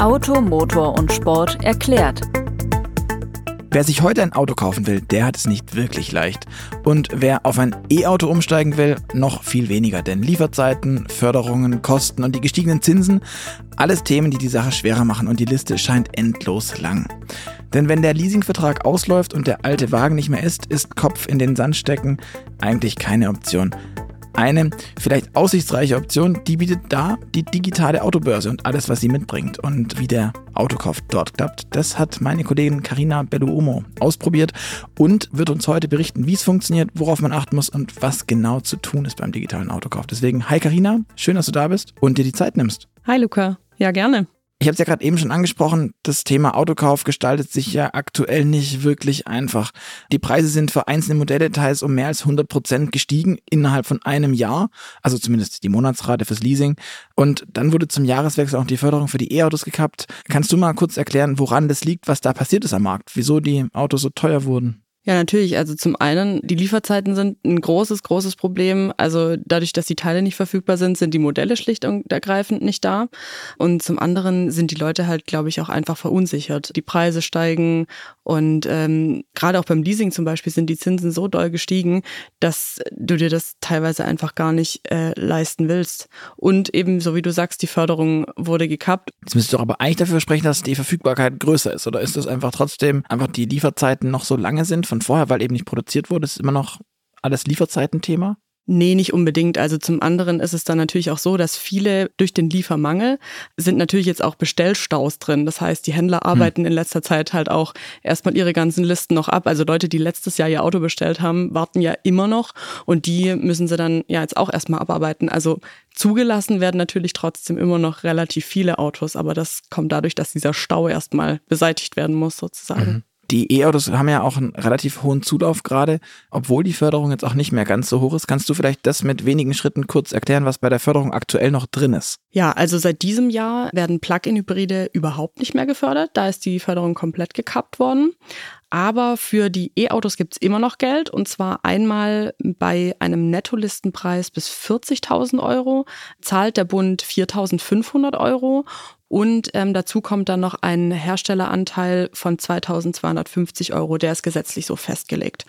Auto, Motor und Sport erklärt. Wer sich heute ein Auto kaufen will, der hat es nicht wirklich leicht. Und wer auf ein E-Auto umsteigen will, noch viel weniger. Denn Lieferzeiten, Förderungen, Kosten und die gestiegenen Zinsen, alles Themen, die die Sache schwerer machen und die Liste scheint endlos lang. Denn wenn der Leasingvertrag ausläuft und der alte Wagen nicht mehr ist, ist Kopf in den Sand stecken eigentlich keine Option. Eine vielleicht aussichtsreiche Option, die bietet da die digitale Autobörse und alles, was sie mitbringt. Und wie der Autokauf dort klappt, das hat meine Kollegin Karina Belluomo ausprobiert und wird uns heute berichten, wie es funktioniert, worauf man achten muss und was genau zu tun ist beim digitalen Autokauf. Deswegen, hi Karina, schön, dass du da bist und dir die Zeit nimmst. Hi Luca, ja gerne. Ich habe es ja gerade eben schon angesprochen, das Thema Autokauf gestaltet sich ja aktuell nicht wirklich einfach. Die Preise sind für einzelne Modelle teils um mehr als 100 Prozent gestiegen innerhalb von einem Jahr, also zumindest die Monatsrate fürs Leasing. Und dann wurde zum Jahreswechsel auch die Förderung für die E-Autos gekappt. Kannst du mal kurz erklären, woran das liegt, was da passiert ist am Markt, wieso die Autos so teuer wurden? Ja, natürlich. Also zum einen, die Lieferzeiten sind ein großes, großes Problem. Also dadurch, dass die Teile nicht verfügbar sind, sind die Modelle schlicht und ergreifend nicht da. Und zum anderen sind die Leute halt, glaube ich, auch einfach verunsichert. Die Preise steigen und ähm, gerade auch beim Leasing zum Beispiel sind die Zinsen so doll gestiegen, dass du dir das teilweise einfach gar nicht äh, leisten willst. Und eben, so wie du sagst, die Förderung wurde gekappt. Jetzt müsstest du aber eigentlich dafür sprechen, dass die Verfügbarkeit größer ist. Oder ist das einfach trotzdem einfach die Lieferzeiten noch so lange sind von vorher, weil eben nicht produziert wurde? Ist immer noch alles Lieferzeitenthema? Nee, nicht unbedingt. Also zum anderen ist es dann natürlich auch so, dass viele durch den Liefermangel sind natürlich jetzt auch Bestellstaus drin. Das heißt, die Händler hm. arbeiten hm. in letzter Zeit halt auch erstmal ihre ganzen Listen noch ab. Also Leute, die letztes Jahr ihr Auto bestellt haben, warten ja immer noch und die müssen sie dann ja jetzt auch erstmal abarbeiten. Also zugelassen werden natürlich trotzdem immer noch relativ viele Autos, aber das kommt dadurch, dass dieser Stau erstmal beseitigt werden muss sozusagen. Mhm. Die E-Autos haben ja auch einen relativ hohen Zulauf gerade, obwohl die Förderung jetzt auch nicht mehr ganz so hoch ist. Kannst du vielleicht das mit wenigen Schritten kurz erklären, was bei der Förderung aktuell noch drin ist? Ja, also seit diesem Jahr werden Plug-in-Hybride überhaupt nicht mehr gefördert. Da ist die Förderung komplett gekappt worden. Aber für die E-Autos gibt es immer noch Geld und zwar einmal bei einem Nettolistenpreis bis 40.000 Euro zahlt der Bund 4.500 Euro und ähm, dazu kommt dann noch ein Herstelleranteil von 2.250 Euro, der ist gesetzlich so festgelegt.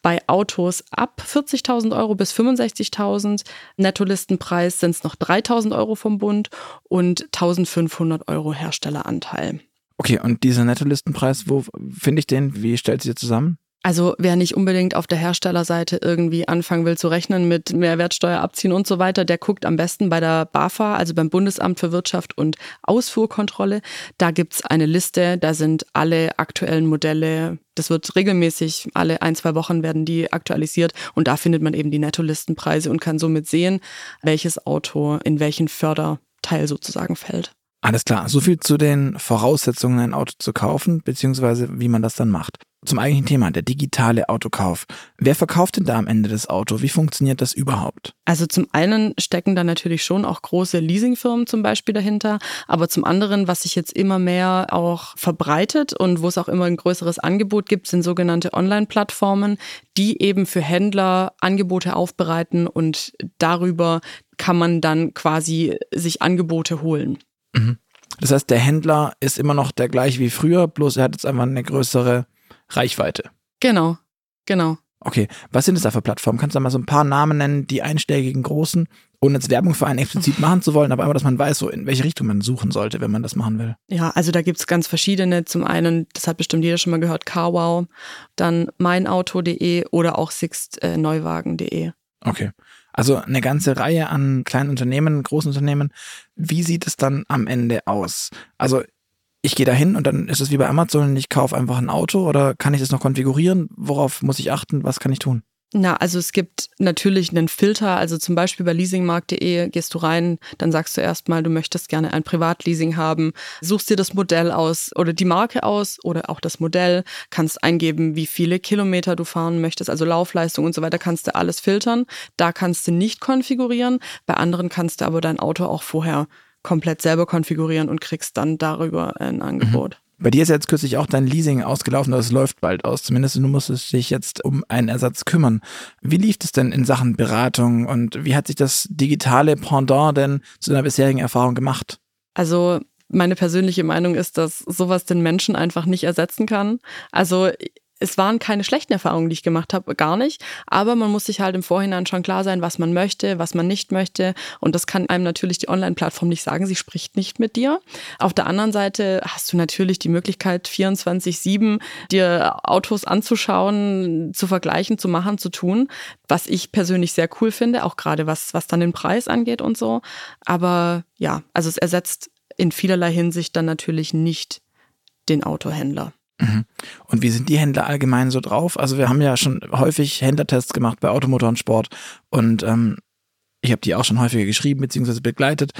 Bei Autos ab 40.000 Euro bis 65.000 Nettolistenpreis sind es noch 3.000 Euro vom Bund und 1.500 Euro Herstelleranteil. Okay, und dieser Nettolistenpreis, wo finde ich den? Wie stellt der zusammen? Also wer nicht unbedingt auf der Herstellerseite irgendwie anfangen will zu rechnen mit Mehrwertsteuer abziehen und so weiter, der guckt am besten bei der BAFA, also beim Bundesamt für Wirtschaft und Ausfuhrkontrolle. Da gibt's eine Liste, da sind alle aktuellen Modelle, das wird regelmäßig, alle ein, zwei Wochen werden die aktualisiert und da findet man eben die Nettolistenpreise und kann somit sehen, welches Auto in welchen Förderteil sozusagen fällt. Alles klar. So viel zu den Voraussetzungen, ein Auto zu kaufen, beziehungsweise wie man das dann macht. Zum eigentlichen Thema, der digitale Autokauf. Wer verkauft denn da am Ende das Auto? Wie funktioniert das überhaupt? Also zum einen stecken da natürlich schon auch große Leasingfirmen zum Beispiel dahinter, aber zum anderen, was sich jetzt immer mehr auch verbreitet und wo es auch immer ein größeres Angebot gibt, sind sogenannte Online-Plattformen, die eben für Händler Angebote aufbereiten und darüber kann man dann quasi sich Angebote holen. Mhm. Das heißt, der Händler ist immer noch der gleiche wie früher, bloß er hat jetzt einfach eine größere Reichweite. Genau, genau. Okay, was sind das da für Plattformen? Kannst du da mal so ein paar Namen nennen, die einschlägigen großen, ohne jetzt Werbung für einen explizit machen zu wollen, aber einfach, dass man weiß, so in welche Richtung man suchen sollte, wenn man das machen will. Ja, also da gibt's ganz verschiedene. Zum einen, das hat bestimmt jeder schon mal gehört, CarWow, dann meinauto.de oder auch sixtneuwagen.de. Okay. Also eine ganze Reihe an kleinen Unternehmen, großen Unternehmen. Wie sieht es dann am Ende aus? Also ich gehe da hin und dann ist es wie bei Amazon, ich kaufe einfach ein Auto oder kann ich das noch konfigurieren? Worauf muss ich achten? Was kann ich tun? Na, also es gibt natürlich einen Filter. Also zum Beispiel bei leasingmarkt.de gehst du rein, dann sagst du erstmal, du möchtest gerne ein Privatleasing haben, suchst dir das Modell aus oder die Marke aus oder auch das Modell, kannst eingeben, wie viele Kilometer du fahren möchtest, also Laufleistung und so weiter, kannst du alles filtern. Da kannst du nicht konfigurieren. Bei anderen kannst du aber dein Auto auch vorher komplett selber konfigurieren und kriegst dann darüber ein Angebot. Mhm. Bei dir ist jetzt kürzlich auch dein Leasing ausgelaufen, das läuft bald aus. Zumindest du musstest dich jetzt um einen Ersatz kümmern. Wie lief es denn in Sachen Beratung und wie hat sich das digitale Pendant denn zu deiner bisherigen Erfahrung gemacht? Also meine persönliche Meinung ist, dass sowas den Menschen einfach nicht ersetzen kann. Also es waren keine schlechten Erfahrungen, die ich gemacht habe, gar nicht. Aber man muss sich halt im Vorhinein schon klar sein, was man möchte, was man nicht möchte. Und das kann einem natürlich die Online-Plattform nicht sagen. Sie spricht nicht mit dir. Auf der anderen Seite hast du natürlich die Möglichkeit, 24-7 dir Autos anzuschauen, zu vergleichen, zu machen, zu tun. Was ich persönlich sehr cool finde, auch gerade was, was dann den Preis angeht und so. Aber ja, also es ersetzt in vielerlei Hinsicht dann natürlich nicht den Autohändler. Mhm. Und wie sind die Händler allgemein so drauf? Also wir haben ja schon häufig Händlertests gemacht bei Automotor und Sport und ähm, ich habe die auch schon häufiger geschrieben bzw. begleitet.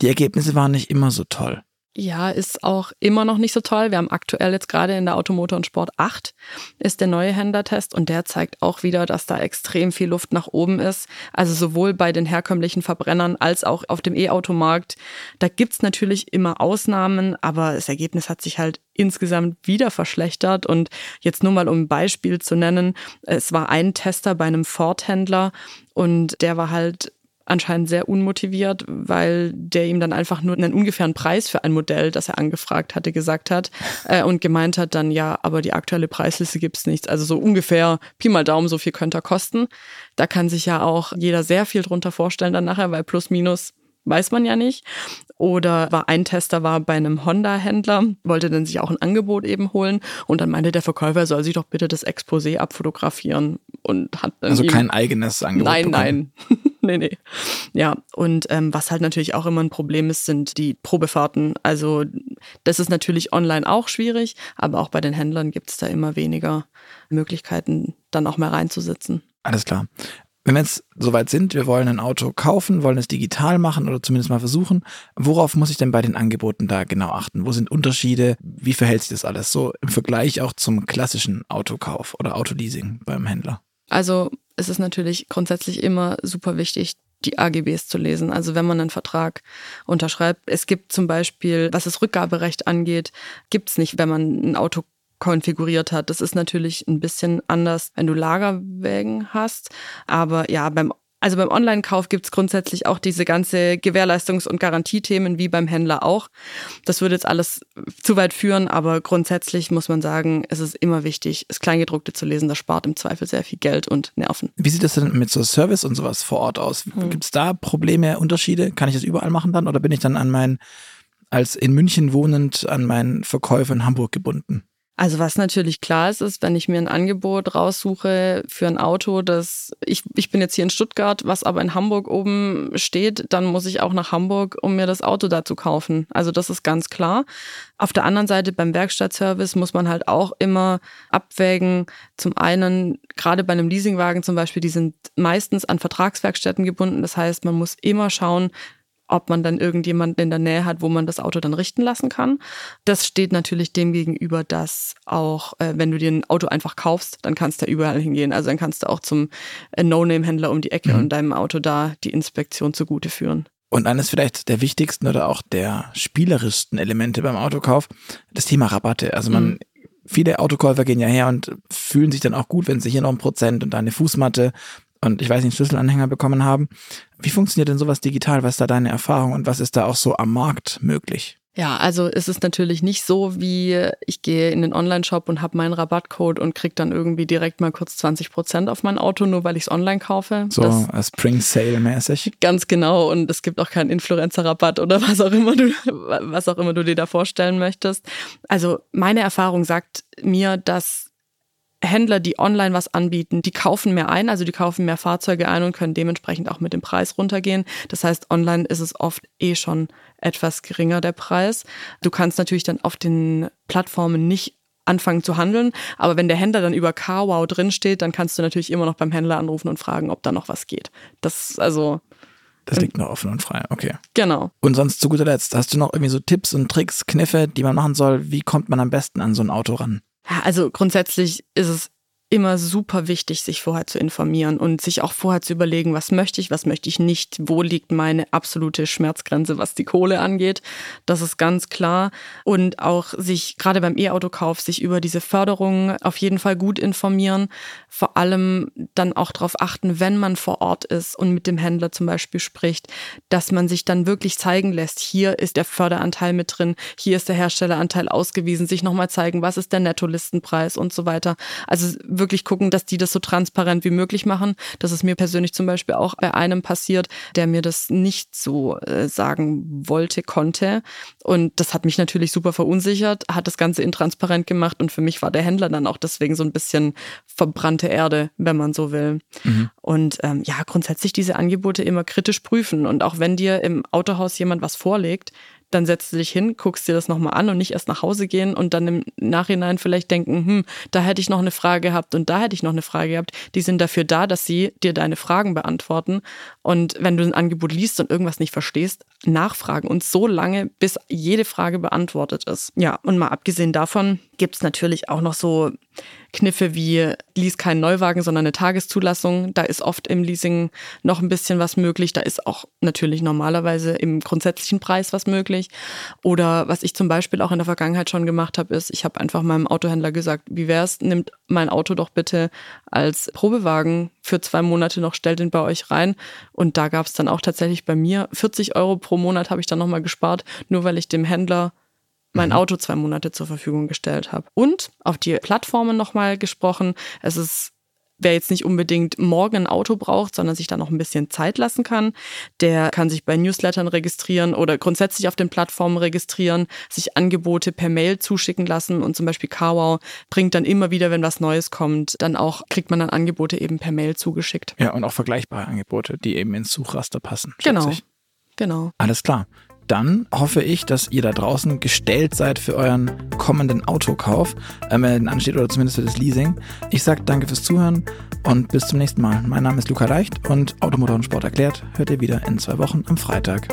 Die Ergebnisse waren nicht immer so toll. Ja, ist auch immer noch nicht so toll. Wir haben aktuell jetzt gerade in der Automotor und Sport 8 ist der neue Händlertest und der zeigt auch wieder, dass da extrem viel Luft nach oben ist. Also sowohl bei den herkömmlichen Verbrennern als auch auf dem E-Automarkt. Da gibt's natürlich immer Ausnahmen, aber das Ergebnis hat sich halt insgesamt wieder verschlechtert. Und jetzt nur mal um ein Beispiel zu nennen, es war ein Tester bei einem Ford-Händler und der war halt anscheinend sehr unmotiviert, weil der ihm dann einfach nur einen ungefähren Preis für ein Modell, das er angefragt hatte, gesagt hat äh, und gemeint hat dann, ja, aber die aktuelle Preisliste gibt's nichts. Also so ungefähr Pi mal Daumen, so viel könnte er kosten. Da kann sich ja auch jeder sehr viel drunter vorstellen dann nachher, weil plus minus weiß man ja nicht. Oder war ein Tester war bei einem Honda-Händler, wollte dann sich auch ein Angebot eben holen und dann meinte der Verkäufer, er soll sich doch bitte das Exposé abfotografieren und hat dann also kein eigenes Angebot. Nein, bekommen. nein, nee, nee. Ja und ähm, was halt natürlich auch immer ein Problem ist, sind die Probefahrten. Also das ist natürlich online auch schwierig, aber auch bei den Händlern gibt es da immer weniger Möglichkeiten, dann auch mal reinzusitzen. Alles klar wenn wir jetzt soweit sind, wir wollen ein Auto kaufen, wollen es digital machen oder zumindest mal versuchen, worauf muss ich denn bei den Angeboten da genau achten? Wo sind Unterschiede? Wie verhält sich das alles so im Vergleich auch zum klassischen Autokauf oder Autoleasing beim Händler? Also es ist natürlich grundsätzlich immer super wichtig, die AGBs zu lesen. Also wenn man einen Vertrag unterschreibt. Es gibt zum Beispiel, was das Rückgaberecht angeht, gibt es nicht, wenn man ein Auto konfiguriert hat. Das ist natürlich ein bisschen anders, wenn du Lagerwägen hast. Aber ja, beim also beim Online-Kauf gibt es grundsätzlich auch diese ganze Gewährleistungs- und Garantiethemen wie beim Händler auch. Das würde jetzt alles zu weit führen, aber grundsätzlich muss man sagen, es ist immer wichtig, das Kleingedruckte zu lesen. Das spart im Zweifel sehr viel Geld und Nerven. Wie sieht das denn mit so Service und sowas vor Ort aus? Hm. Gibt es da Probleme, Unterschiede? Kann ich das überall machen dann oder bin ich dann an meinen, als in München wohnend, an meinen Verkäufer in Hamburg gebunden? Also was natürlich klar ist, ist, wenn ich mir ein Angebot raussuche für ein Auto, das ich, ich bin jetzt hier in Stuttgart, was aber in Hamburg oben steht, dann muss ich auch nach Hamburg, um mir das Auto da zu kaufen. Also das ist ganz klar. Auf der anderen Seite beim Werkstattservice muss man halt auch immer abwägen. Zum einen, gerade bei einem Leasingwagen zum Beispiel, die sind meistens an Vertragswerkstätten gebunden. Das heißt, man muss immer schauen, ob man dann irgendjemanden in der Nähe hat, wo man das Auto dann richten lassen kann. Das steht natürlich dem gegenüber, dass auch, äh, wenn du dir ein Auto einfach kaufst, dann kannst du da überall hingehen. Also dann kannst du auch zum äh, No-Name-Händler um die Ecke mhm. und deinem Auto da die Inspektion zugute führen. Und eines vielleicht der wichtigsten oder auch der spielerischsten Elemente beim Autokauf, das Thema Rabatte. Also man, mhm. viele Autokäufer gehen ja her und fühlen sich dann auch gut, wenn sie hier noch ein Prozent und da eine Fußmatte und ich weiß nicht, Schlüsselanhänger bekommen haben. Wie funktioniert denn sowas digital? Was ist da deine Erfahrung und was ist da auch so am Markt möglich? Ja, also es ist natürlich nicht so, wie ich gehe in den Online-Shop und habe meinen Rabattcode und kriege dann irgendwie direkt mal kurz 20 Prozent auf mein Auto, nur weil ich es online kaufe. So das, Spring Sale mäßig. Ganz genau. Und es gibt auch keinen Influencer-Rabatt oder was auch immer du, was auch immer du dir da vorstellen möchtest. Also meine Erfahrung sagt mir, dass Händler, die online was anbieten, die kaufen mehr ein, also die kaufen mehr Fahrzeuge ein und können dementsprechend auch mit dem Preis runtergehen. Das heißt, online ist es oft eh schon etwas geringer der Preis. Du kannst natürlich dann auf den Plattformen nicht anfangen zu handeln, aber wenn der Händler dann über CarWow drinsteht, dann kannst du natürlich immer noch beim Händler anrufen und fragen, ob da noch was geht. Das also das liegt noch offen und frei, okay. Genau. Und sonst zu guter Letzt, hast du noch irgendwie so Tipps und Tricks, Kniffe, die man machen soll? Wie kommt man am besten an so ein Auto ran? Ja, also grundsätzlich ist es immer super wichtig, sich vorher zu informieren und sich auch vorher zu überlegen, was möchte ich, was möchte ich nicht, wo liegt meine absolute Schmerzgrenze, was die Kohle angeht. Das ist ganz klar. Und auch sich gerade beim E-Autokauf sich über diese Förderung auf jeden Fall gut informieren. Vor allem dann auch darauf achten, wenn man vor Ort ist und mit dem Händler zum Beispiel spricht, dass man sich dann wirklich zeigen lässt, hier ist der Förderanteil mit drin, hier ist der Herstelleranteil ausgewiesen, sich nochmal zeigen, was ist der Nettolistenpreis und so weiter. Also wirklich gucken, dass die das so transparent wie möglich machen. Das ist mir persönlich zum Beispiel auch bei einem passiert, der mir das nicht so äh, sagen wollte, konnte. Und das hat mich natürlich super verunsichert, hat das Ganze intransparent gemacht und für mich war der Händler dann auch deswegen so ein bisschen verbrannte Erde, wenn man so will. Mhm. Und ähm, ja, grundsätzlich diese Angebote immer kritisch prüfen. Und auch wenn dir im Autohaus jemand was vorlegt, dann setzt du dich hin, guckst dir das nochmal an und nicht erst nach Hause gehen und dann im Nachhinein vielleicht denken, hm, da hätte ich noch eine Frage gehabt und da hätte ich noch eine Frage gehabt. Die sind dafür da, dass sie dir deine Fragen beantworten. Und wenn du ein Angebot liest und irgendwas nicht verstehst, nachfragen und so lange, bis jede Frage beantwortet ist. Ja, und mal abgesehen davon gibt es natürlich auch noch so Kniffe wie lies keinen Neuwagen, sondern eine Tageszulassung. Da ist oft im Leasing noch ein bisschen was möglich. Da ist auch natürlich normalerweise im grundsätzlichen Preis was möglich. Oder was ich zum Beispiel auch in der Vergangenheit schon gemacht habe, ist, ich habe einfach meinem Autohändler gesagt, wie wär's, nimmt mein Auto doch bitte als Probewagen für zwei Monate noch, stellt den bei euch rein. Und da gab es dann auch tatsächlich bei mir 40 Euro pro Monat habe ich dann nochmal gespart, nur weil ich dem Händler mein mhm. Auto zwei Monate zur Verfügung gestellt habe. Und auf die Plattformen nochmal gesprochen. Es ist Wer jetzt nicht unbedingt morgen ein Auto braucht, sondern sich da noch ein bisschen Zeit lassen kann, der kann sich bei Newslettern registrieren oder grundsätzlich auf den Plattformen registrieren, sich Angebote per Mail zuschicken lassen und zum Beispiel CarWow bringt dann immer wieder, wenn was Neues kommt, dann auch, kriegt man dann Angebote eben per Mail zugeschickt. Ja, und auch vergleichbare Angebote, die eben ins Suchraster passen. Genau. Genau. Alles klar dann hoffe ich, dass ihr da draußen gestellt seid für euren kommenden Autokauf, äh, wenn er ansteht oder zumindest für das Leasing. Ich sage danke fürs Zuhören und bis zum nächsten Mal. Mein Name ist Luca Leicht und Automotor und Sport erklärt hört ihr wieder in zwei Wochen am Freitag.